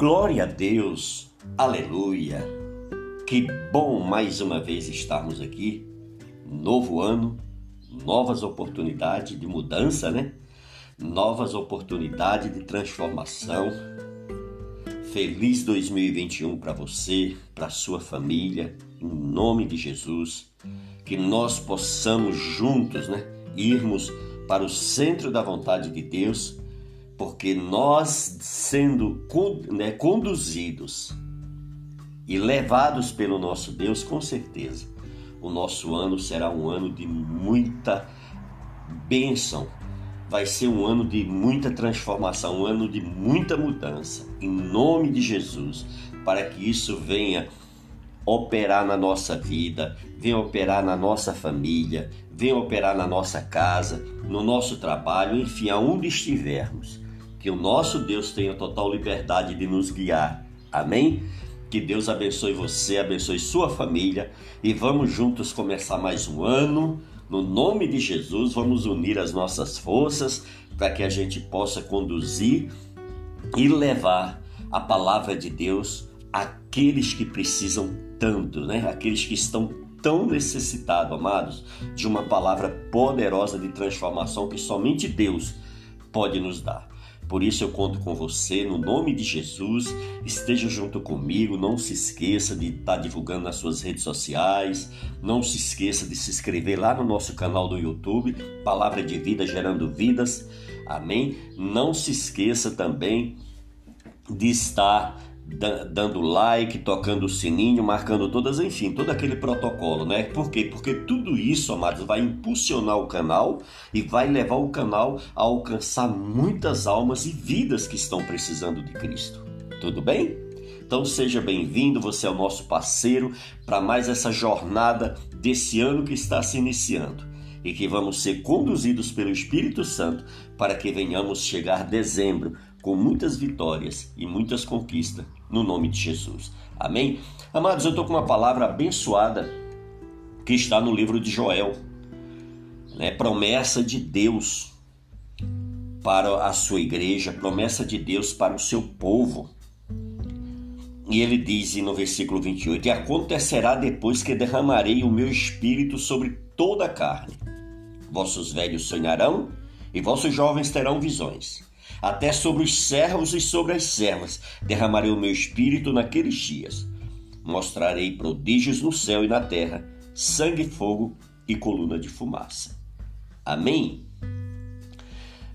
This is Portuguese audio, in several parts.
Glória a Deus, aleluia. Que bom mais uma vez estarmos aqui. Novo ano, novas oportunidades de mudança, né? Novas oportunidades de transformação. Feliz 2021 para você, para sua família, em nome de Jesus. Que nós possamos juntos, né, irmos para o centro da vontade de Deus porque nós, sendo né, conduzidos e levados pelo nosso Deus, com certeza, o nosso ano será um ano de muita bênção. Vai ser um ano de muita transformação, um ano de muita mudança, em nome de Jesus, para que isso venha operar na nossa vida, venha operar na nossa família, venha operar na nossa casa, no nosso trabalho, enfim, aonde estivermos que o nosso Deus tenha total liberdade de nos guiar. Amém? Que Deus abençoe você, abençoe sua família e vamos juntos começar mais um ano. No nome de Jesus, vamos unir as nossas forças para que a gente possa conduzir e levar a palavra de Deus àqueles que precisam tanto, né? Aqueles que estão tão necessitados, amados, de uma palavra poderosa de transformação que somente Deus pode nos dar. Por isso eu conto com você, no nome de Jesus. Esteja junto comigo. Não se esqueça de estar divulgando nas suas redes sociais. Não se esqueça de se inscrever lá no nosso canal do YouTube, Palavra de Vida Gerando Vidas. Amém? Não se esqueça também de estar dando like, tocando o sininho, marcando todas, enfim, todo aquele protocolo, né? Por quê? Porque tudo isso, amados, vai impulsionar o canal e vai levar o canal a alcançar muitas almas e vidas que estão precisando de Cristo. Tudo bem? Então seja bem-vindo, você é o nosso parceiro para mais essa jornada desse ano que está se iniciando e que vamos ser conduzidos pelo Espírito Santo para que venhamos chegar dezembro com muitas vitórias e muitas conquistas no nome de Jesus. Amém? Amados, eu estou com uma palavra abençoada que está no livro de Joel. Né? Promessa de Deus para a sua igreja, promessa de Deus para o seu povo. E ele diz no versículo 28: E acontecerá depois que derramarei o meu espírito sobre toda a carne. Vossos velhos sonharão e vossos jovens terão visões até sobre os servos e sobre as servas derramarei o meu espírito naqueles dias. Mostrarei prodígios no céu e na terra, sangue, fogo e coluna de fumaça. Amém?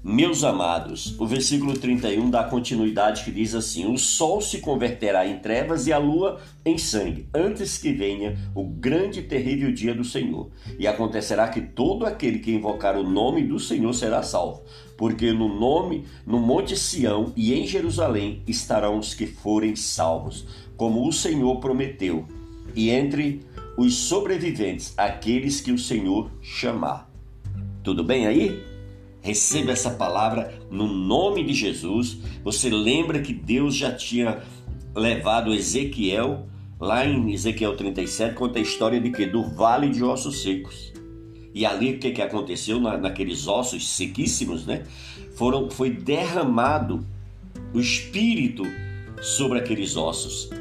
Meus amados, o versículo 31 dá continuidade que diz assim: O sol se converterá em trevas e a lua em sangue, antes que venha o grande e terrível dia do Senhor. E acontecerá que todo aquele que invocar o nome do Senhor será salvo, porque no nome, no Monte Sião e em Jerusalém estarão os que forem salvos, como o Senhor prometeu, e entre os sobreviventes, aqueles que o Senhor chamar. Tudo bem aí? Receba essa palavra no nome de Jesus. Você lembra que Deus já tinha levado Ezequiel, lá em Ezequiel 37, conta a história de que? Do vale de ossos secos. E ali o que, que aconteceu na, naqueles ossos sequíssimos, né? Foram, foi derramado o Espírito sobre aqueles ossos.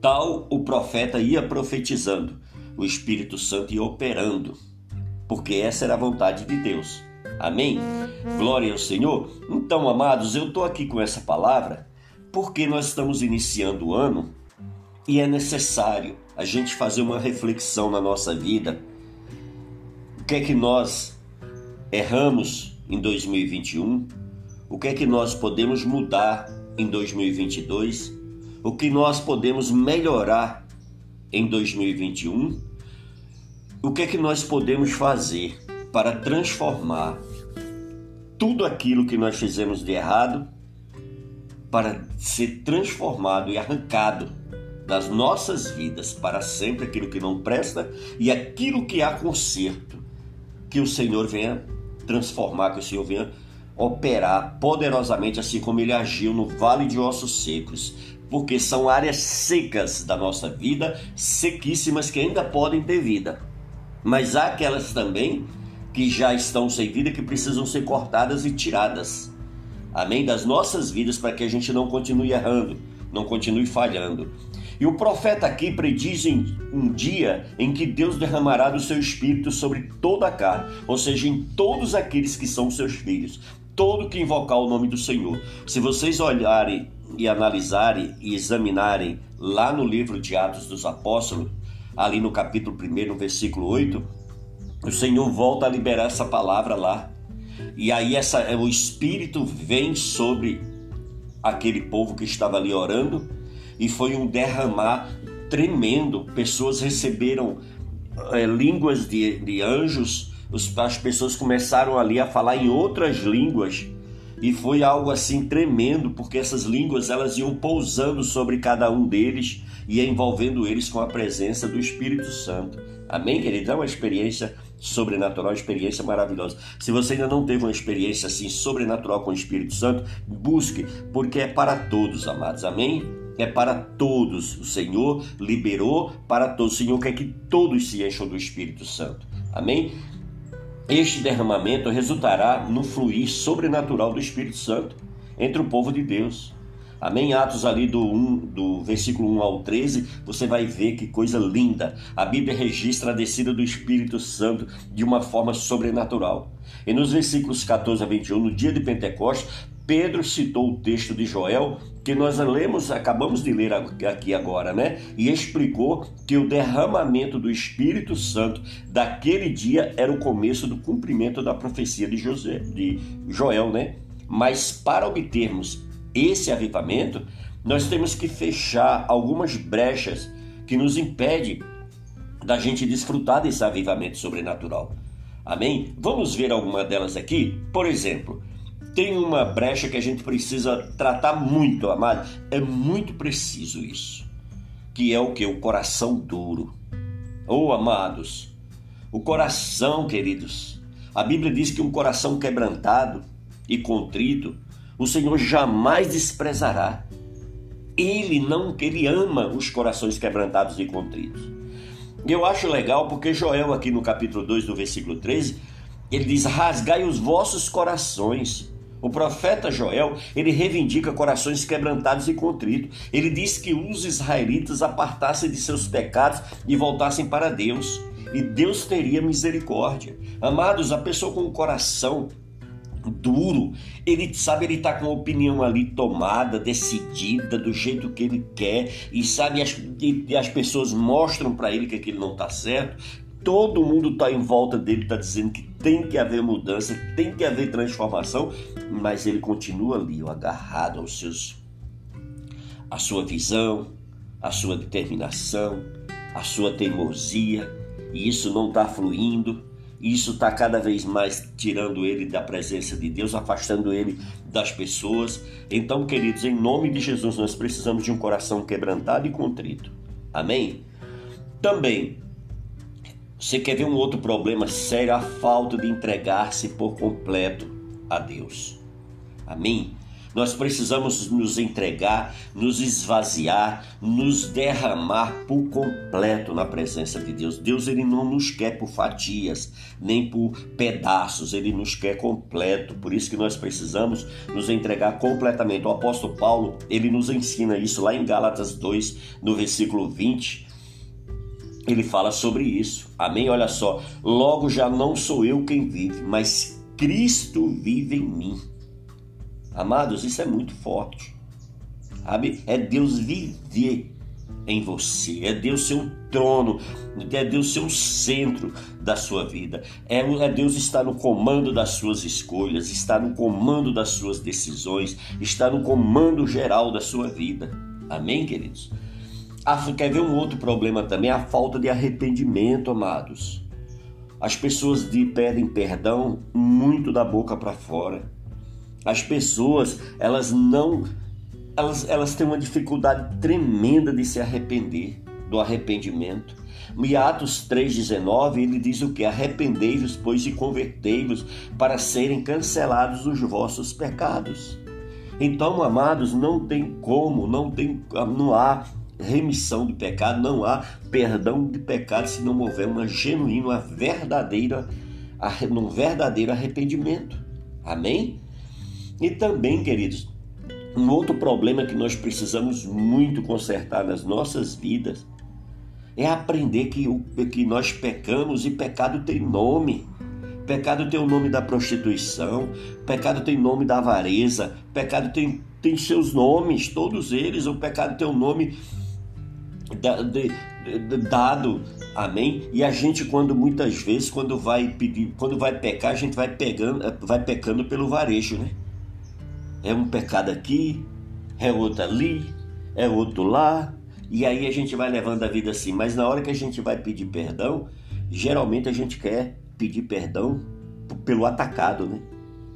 Tal o profeta ia profetizando, o Espírito Santo ia operando, porque essa era a vontade de Deus. Amém? Glória ao Senhor. Então, amados, eu estou aqui com essa palavra porque nós estamos iniciando o ano e é necessário a gente fazer uma reflexão na nossa vida. O que é que nós erramos em 2021? O que é que nós podemos mudar em 2022? O que nós podemos melhorar em 2021? O que é que nós podemos fazer para transformar tudo aquilo que nós fizemos de errado para ser transformado e arrancado das nossas vidas para sempre aquilo que não presta e aquilo que há conserto. Que o Senhor venha transformar, que o Senhor venha operar poderosamente, assim como ele agiu no vale de ossos secos, porque são áreas secas da nossa vida, sequíssimas que ainda podem ter vida. Mas há aquelas também que já estão sem vida que precisam ser cortadas e tiradas. Amém? Das nossas vidas para que a gente não continue errando não continue falhando. E o profeta aqui prediz um dia em que Deus derramará do seu espírito sobre toda a carne, ou seja, em todos aqueles que são seus filhos, todo que invocar o nome do Senhor. Se vocês olharem e analisarem e examinarem lá no livro de Atos dos Apóstolos, ali no capítulo 1, no versículo 8, o Senhor volta a liberar essa palavra lá. E aí essa, o Espírito vem sobre aquele povo que estava ali orando e foi um derramar tremendo. Pessoas receberam é, línguas de, de anjos, os, as pessoas começaram ali a falar em outras línguas e foi algo assim tremendo, porque essas línguas elas iam pousando sobre cada um deles e envolvendo eles com a presença do Espírito Santo. Amém, querido? É uma experiência sobrenatural, experiência maravilhosa. Se você ainda não teve uma experiência assim sobrenatural com o Espírito Santo, busque, porque é para todos, amados. Amém? É para todos. O Senhor liberou para todos. O Senhor quer que todos se encham do Espírito Santo. Amém? Este derramamento resultará no fluir sobrenatural do Espírito Santo entre o povo de Deus. Amém? Atos ali do, 1, do versículo 1 ao 13, você vai ver que coisa linda. A Bíblia registra a descida do Espírito Santo de uma forma sobrenatural. E nos versículos 14 a 21, no dia de Pentecostes, Pedro citou o texto de Joel que nós lemos, acabamos de ler aqui agora, né? E explicou que o derramamento do Espírito Santo daquele dia era o começo do cumprimento da profecia de, José, de Joel, né? Mas para obtermos esse avivamento, nós temos que fechar algumas brechas que nos impedem da gente desfrutar desse avivamento sobrenatural. Amém? Vamos ver alguma delas aqui? Por exemplo, tem uma brecha que a gente precisa tratar muito, amado. É muito preciso isso. Que é o que? O coração duro. Oh, amados, o coração, queridos. A Bíblia diz que um coração quebrantado e contrito, o Senhor jamais desprezará. Ele não, ele ama os corações quebrantados e contritos. Eu acho legal porque Joel aqui no capítulo 2, no versículo 13, ele diz: "Rasgai os vossos corações o profeta Joel, ele reivindica corações quebrantados e contritos. Ele diz que os israelitas apartassem de seus pecados e voltassem para Deus, e Deus teria misericórdia. Amados, a pessoa com o coração duro, ele sabe, ele está com a opinião ali tomada, decidida, do jeito que ele quer, e sabe, as, e, as pessoas mostram para ele que aquilo não está certo, todo mundo está em volta dele, está dizendo que tem que haver mudança, tem que haver transformação, mas ele continua ali, agarrado aos seus, a sua visão, a sua determinação, a sua teimosia, e isso não está fluindo, isso está cada vez mais tirando ele da presença de Deus, afastando ele das pessoas. Então, queridos, em nome de Jesus, nós precisamos de um coração quebrantado e contrito. Amém? Também você quer ver um outro problema sério? A falta de entregar-se por completo a Deus. Amém? Nós precisamos nos entregar, nos esvaziar, nos derramar por completo na presença de Deus. Deus ele não nos quer por fatias, nem por pedaços, ele nos quer completo. Por isso que nós precisamos nos entregar completamente. O apóstolo Paulo, ele nos ensina isso lá em Gálatas 2, no versículo 20 ele fala sobre isso. Amém? Olha só. Logo já não sou eu quem vive, mas Cristo vive em mim. Amados, isso é muito forte. Sabe? É Deus viver em você, é Deus seu trono, é Deus seu centro da sua vida, é, é Deus estar no comando das suas escolhas, está no comando das suas decisões, está no comando geral da sua vida. Amém, queridos? Ah, quer ver um outro problema também? A falta de arrependimento, amados. As pessoas de, pedem perdão muito da boca para fora. As pessoas, elas não. Elas, elas têm uma dificuldade tremenda de se arrepender, do arrependimento. Em Atos 3,19, ele diz o que? Arrependei-vos, pois, e convertei-vos para serem cancelados os vossos pecados. Então, amados, não tem como, não tem, não há remissão de pecado, não há perdão de pecado se não houver uma genuína, uma verdadeira, um verdadeiro arrependimento. Amém? E também, queridos, Um outro problema que nós precisamos muito consertar nas nossas vidas é aprender que, o, que nós pecamos e pecado tem nome. Pecado tem o nome da prostituição, pecado tem nome da avareza, pecado tem, tem seus nomes, todos eles. O pecado tem o nome da, de, de, dado, amém? E a gente, quando muitas vezes, quando vai pedir, quando vai pecar, a gente vai pegando, vai pecando pelo varejo, né? É um pecado aqui, é outro ali, é outro lá, e aí a gente vai levando a vida assim. Mas na hora que a gente vai pedir perdão, geralmente a gente quer pedir perdão pelo atacado, né?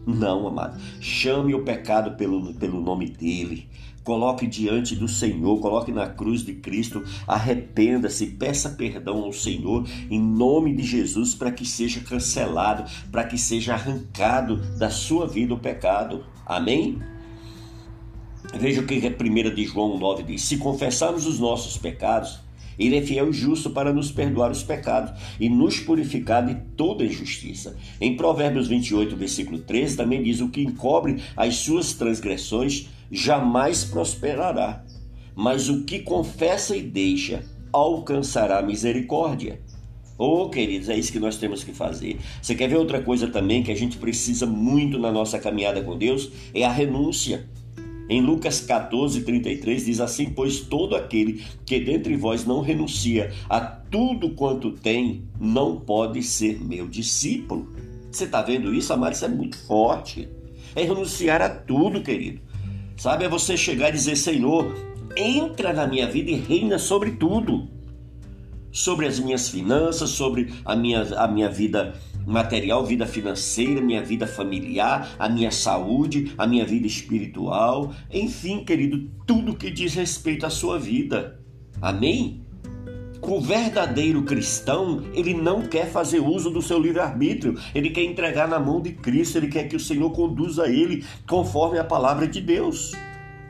Não, amado. Chame o pecado pelo, pelo nome dele. Coloque diante do Senhor, coloque na cruz de Cristo, arrependa-se, peça perdão ao Senhor em nome de Jesus para que seja cancelado, para que seja arrancado da sua vida o pecado. Amém? Veja o que a 1 de João 9 diz: Se confessarmos os nossos pecados, ele é fiel e justo para nos perdoar os pecados e nos purificar de toda injustiça. Em Provérbios 28, versículo 13, também diz: O que encobre as suas transgressões jamais prosperará, mas o que confessa e deixa alcançará misericórdia. Oh, queridos, é isso que nós temos que fazer. Você quer ver outra coisa também que a gente precisa muito na nossa caminhada com Deus? É a renúncia. Em Lucas 14, 33 diz assim: Pois todo aquele que dentre vós não renuncia a tudo quanto tem, não pode ser meu discípulo. Você está vendo isso, amado? Isso é muito forte. É renunciar a tudo, querido. Sabe, é você chegar e dizer: Senhor, entra na minha vida e reina sobre tudo. Sobre as minhas finanças, sobre a minha, a minha vida material, vida financeira, minha vida familiar, a minha saúde, a minha vida espiritual, enfim, querido, tudo que diz respeito à sua vida. Amém? O verdadeiro cristão, ele não quer fazer uso do seu livre-arbítrio, ele quer entregar na mão de Cristo, ele quer que o Senhor conduza ele conforme a palavra de Deus.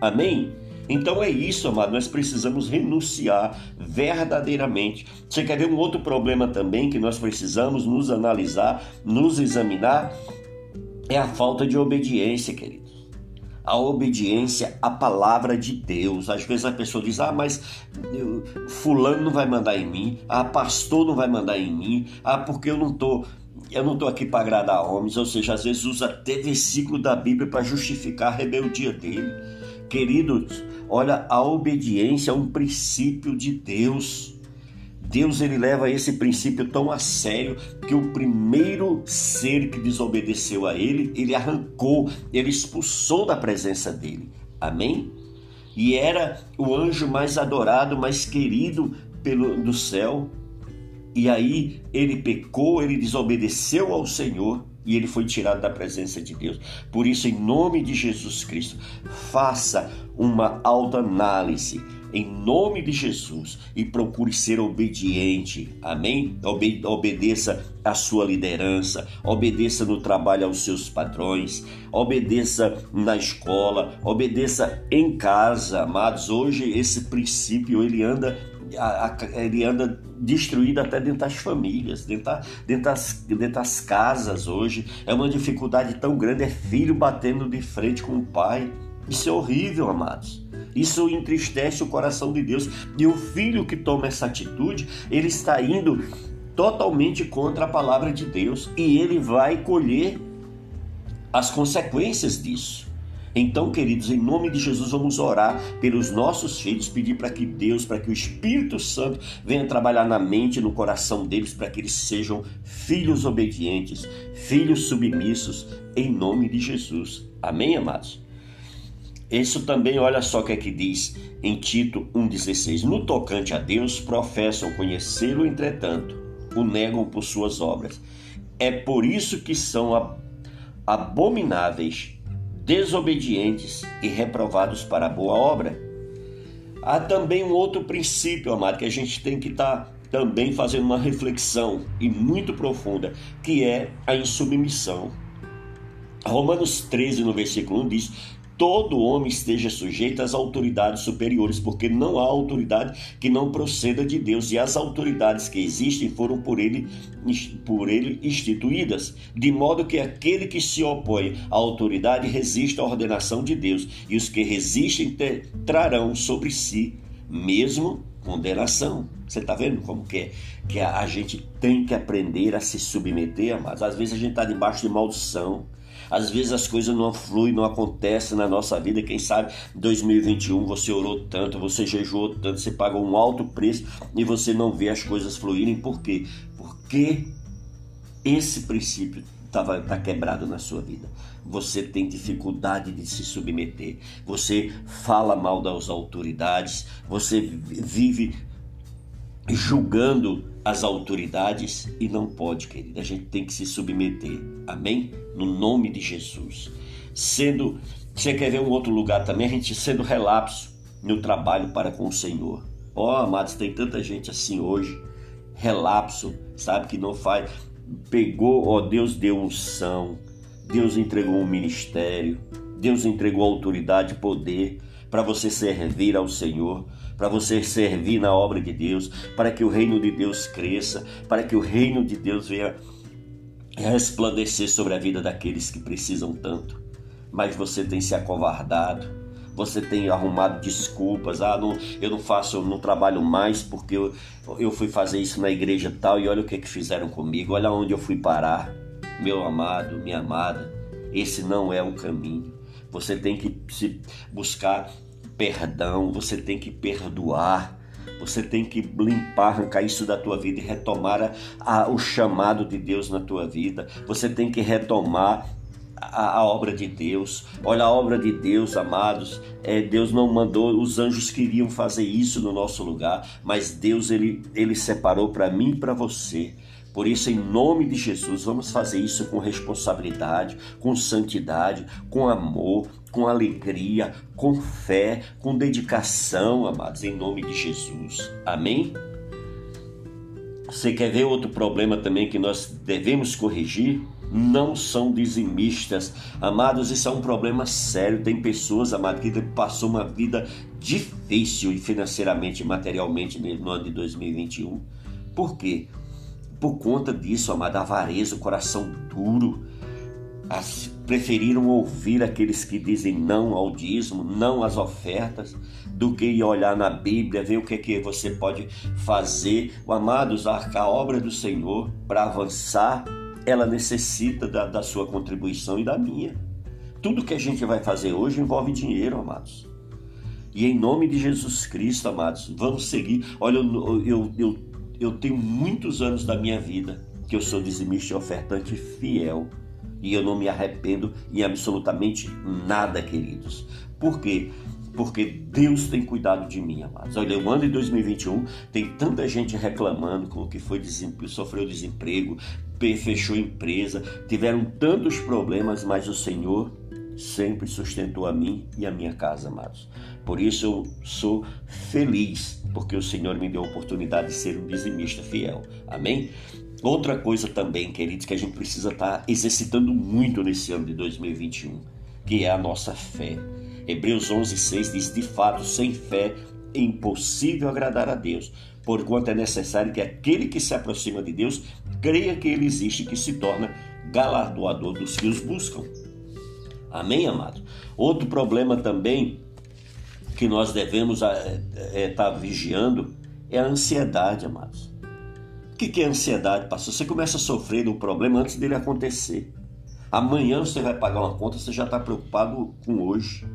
Amém? Então é isso, amado, nós precisamos renunciar verdadeiramente. Você quer ver um outro problema também que nós precisamos nos analisar, nos examinar? É a falta de obediência, queridos. A obediência à palavra de Deus. Às vezes a pessoa diz: Ah, mas Fulano não vai mandar em mim, ah, pastor não vai mandar em mim, ah, porque eu não estou. Eu não estou aqui para agradar homens, ou seja, às vezes usa até versículo da Bíblia para justificar a rebeldia dele. Queridos, olha, a obediência é um princípio de Deus. Deus ele leva esse princípio tão a sério que o primeiro ser que desobedeceu a ele, ele arrancou, ele expulsou da presença dele. Amém? E era o anjo mais adorado, mais querido pelo do céu. E aí ele pecou, ele desobedeceu ao Senhor e ele foi tirado da presença de Deus. Por isso, em nome de Jesus Cristo, faça uma autoanálise em nome de Jesus e procure ser obediente. Amém? Obe obedeça à sua liderança, obedeça no trabalho aos seus patrões, obedeça na escola, obedeça em casa, amados. Hoje esse princípio ele anda ele anda destruído até dentro das famílias, dentro, dentro, das, dentro das casas hoje. É uma dificuldade tão grande, é filho batendo de frente com o pai. Isso é horrível, amados. Isso entristece o coração de Deus. E o filho que toma essa atitude, ele está indo totalmente contra a palavra de Deus e ele vai colher as consequências disso. Então, queridos, em nome de Jesus, vamos orar pelos nossos filhos, pedir para que Deus, para que o Espírito Santo venha trabalhar na mente e no coração deles, para que eles sejam filhos obedientes, filhos submissos, em nome de Jesus. Amém, amados? Isso também, olha só o que é que diz em Tito 1,16: No tocante a Deus, professam conhecê-lo, entretanto, o negam por suas obras. É por isso que são abomináveis desobedientes e reprovados para a boa obra. Há também um outro princípio, amado, que a gente tem que estar tá também fazendo uma reflexão e muito profunda, que é a insubmissão. Romanos 13, no versículo 1 diz: todo homem esteja sujeito às autoridades superiores, porque não há autoridade que não proceda de Deus, e as autoridades que existem foram por ele, por ele instituídas, de modo que aquele que se opõe à autoridade resiste à ordenação de Deus, e os que resistem trarão sobre si mesmo condenação. Você está vendo como que é? Que a, a gente tem que aprender a se submeter, mas às vezes a gente está debaixo de maldição, às vezes as coisas não fluem, não acontecem na nossa vida. Quem sabe 2021 você orou tanto, você jejuou tanto, você pagou um alto preço e você não vê as coisas fluírem. Por quê? Porque esse princípio está tá quebrado na sua vida. Você tem dificuldade de se submeter. Você fala mal das autoridades. Você vive julgando as autoridades e não pode, querida. A gente tem que se submeter. Amém? No nome de Jesus. Sendo, você quer ver um outro lugar também? A gente sendo relapso no trabalho para com o Senhor. Ó, oh, amados, tem tanta gente assim hoje, relapso, sabe que não faz. Pegou, ó, oh, Deus deu unção, Deus entregou um ministério, Deus entregou autoridade, poder para você servir ao Senhor para você servir na obra de Deus, para que o reino de Deus cresça, para que o reino de Deus venha resplandecer sobre a vida daqueles que precisam tanto. Mas você tem se acovardado, você tem arrumado desculpas. Ah, não, eu não faço, não trabalho mais porque eu, eu fui fazer isso na igreja tal e olha o que, que fizeram comigo, olha onde eu fui parar. Meu amado, minha amada, esse não é o caminho. Você tem que se buscar perdão, você tem que perdoar, você tem que limpar, arrancar isso da tua vida e retomar a, a, o chamado de Deus na tua vida. Você tem que retomar a, a, obra de Deus. Olha a obra de Deus, amados. É, Deus não mandou, os anjos queriam fazer isso no nosso lugar, mas Deus ele, ele separou para mim e para você. Por isso, em nome de Jesus, vamos fazer isso com responsabilidade, com santidade, com amor, com alegria, com fé, com dedicação, amados, em nome de Jesus. Amém? Você quer ver outro problema também que nós devemos corrigir? Não são dizimistas. Amados, isso é um problema sério. Tem pessoas, amados, que passou uma vida difícil financeiramente materialmente no ano de 2021. Por quê? Por conta disso, amada avareza, o coração duro, as, preferiram ouvir aqueles que dizem não ao dízimo, não às ofertas, do que ir olhar na Bíblia, ver o que, é que você pode fazer. O amados, a, a obra do Senhor, para avançar, ela necessita da, da sua contribuição e da minha. Tudo que a gente vai fazer hoje envolve dinheiro, amados. E em nome de Jesus Cristo, amados, vamos seguir. Olha, eu, eu, eu eu tenho muitos anos da minha vida que eu sou dizimista e ofertante fiel. E eu não me arrependo em absolutamente nada, queridos. Por quê? Porque Deus tem cuidado de mim, amados. Olha, o ano de 2021 tem tanta gente reclamando com o que foi sofreu desemprego, fechou empresa, tiveram tantos problemas, mas o Senhor sempre sustentou a mim e a minha casa, amados. Por isso eu sou feliz, porque o Senhor me deu a oportunidade de ser um dizimista fiel. Amém? Outra coisa também, queridos, que a gente precisa estar tá exercitando muito nesse ano de 2021, que é a nossa fé. Hebreus 11:6 diz: "De fato, sem fé é impossível agradar a Deus, porquanto é necessário que aquele que se aproxima de Deus creia que ele existe e que se torna galardoador dos que os buscam." Amém, amado? Outro problema também que nós devemos estar é, é, tá vigiando é a ansiedade, amados. O que é ansiedade, pastor? Você começa a sofrer do problema antes dele acontecer. Amanhã você vai pagar uma conta, você já está preocupado com hoje.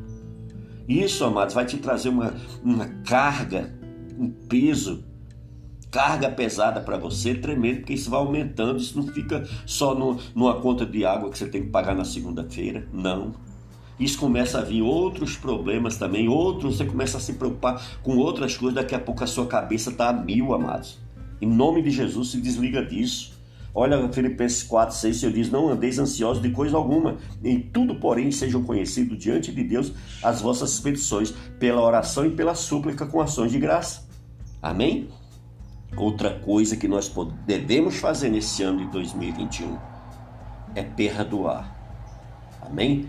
Isso, amados, vai te trazer uma, uma carga, um peso, carga pesada para você, tremendo, porque isso vai aumentando. Isso não fica só no, numa conta de água que você tem que pagar na segunda-feira. Não isso começa a vir outros problemas também, outros, você começa a se preocupar com outras coisas, daqui a pouco a sua cabeça está a mil, amados. Em nome de Jesus, se desliga disso. Olha Filipenses 4, 6, Senhor diz, não andeis ansiosos de coisa alguma, em tudo, porém, sejam conhecidos diante de Deus as vossas petições, pela oração e pela súplica com ações de graça. Amém? Outra coisa que nós devemos fazer nesse ano de 2021 é perdoar. Amém?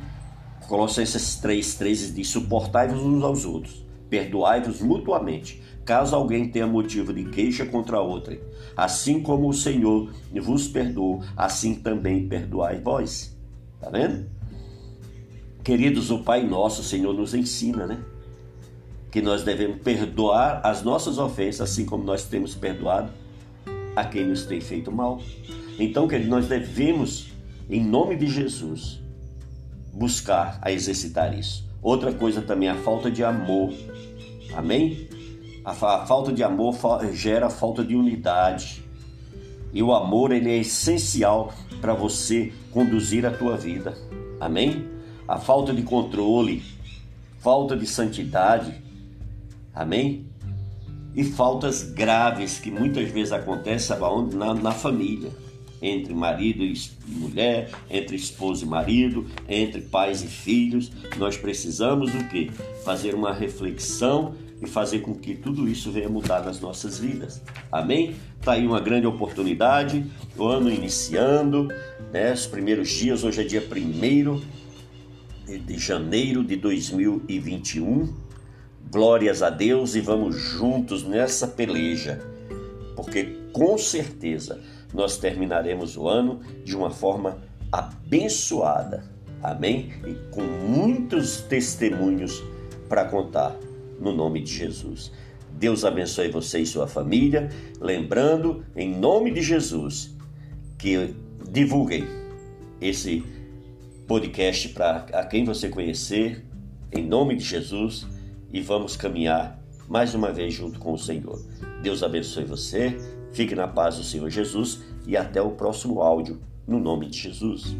Colossenses 3, 13 diz: Suportai-vos uns aos outros, perdoai-vos mutuamente, caso alguém tenha motivo de queixa contra outrem. Assim como o Senhor vos perdoou, assim também perdoai vós. Tá vendo? Queridos, o Pai Nosso, o Senhor nos ensina, né? Que nós devemos perdoar as nossas ofensas, assim como nós temos perdoado a quem nos tem feito mal. Então, queridos, nós devemos, em nome de Jesus, buscar a exercitar isso. Outra coisa também, a falta de amor. Amém? A, a falta de amor gera falta de unidade. E o amor ele é essencial para você conduzir a tua vida. Amém? A falta de controle, falta de santidade. Amém? E faltas graves que muitas vezes acontecem na, na família entre marido e mulher, entre esposo e marido, entre pais e filhos. Nós precisamos o quê? Fazer uma reflexão e fazer com que tudo isso venha mudar nas nossas vidas. Amém? Está aí uma grande oportunidade, o ano iniciando, né? os primeiros dias, hoje é dia 1 de janeiro de 2021. Glórias a Deus e vamos juntos nessa peleja, porque com certeza nós terminaremos o ano de uma forma abençoada. Amém? E com muitos testemunhos para contar no nome de Jesus. Deus abençoe você e sua família. Lembrando, em nome de Jesus, que divulguem esse podcast para a quem você conhecer, em nome de Jesus, e vamos caminhar mais uma vez junto com o Senhor. Deus abençoe você, fique na paz do Senhor Jesus e até o próximo áudio, no nome de Jesus.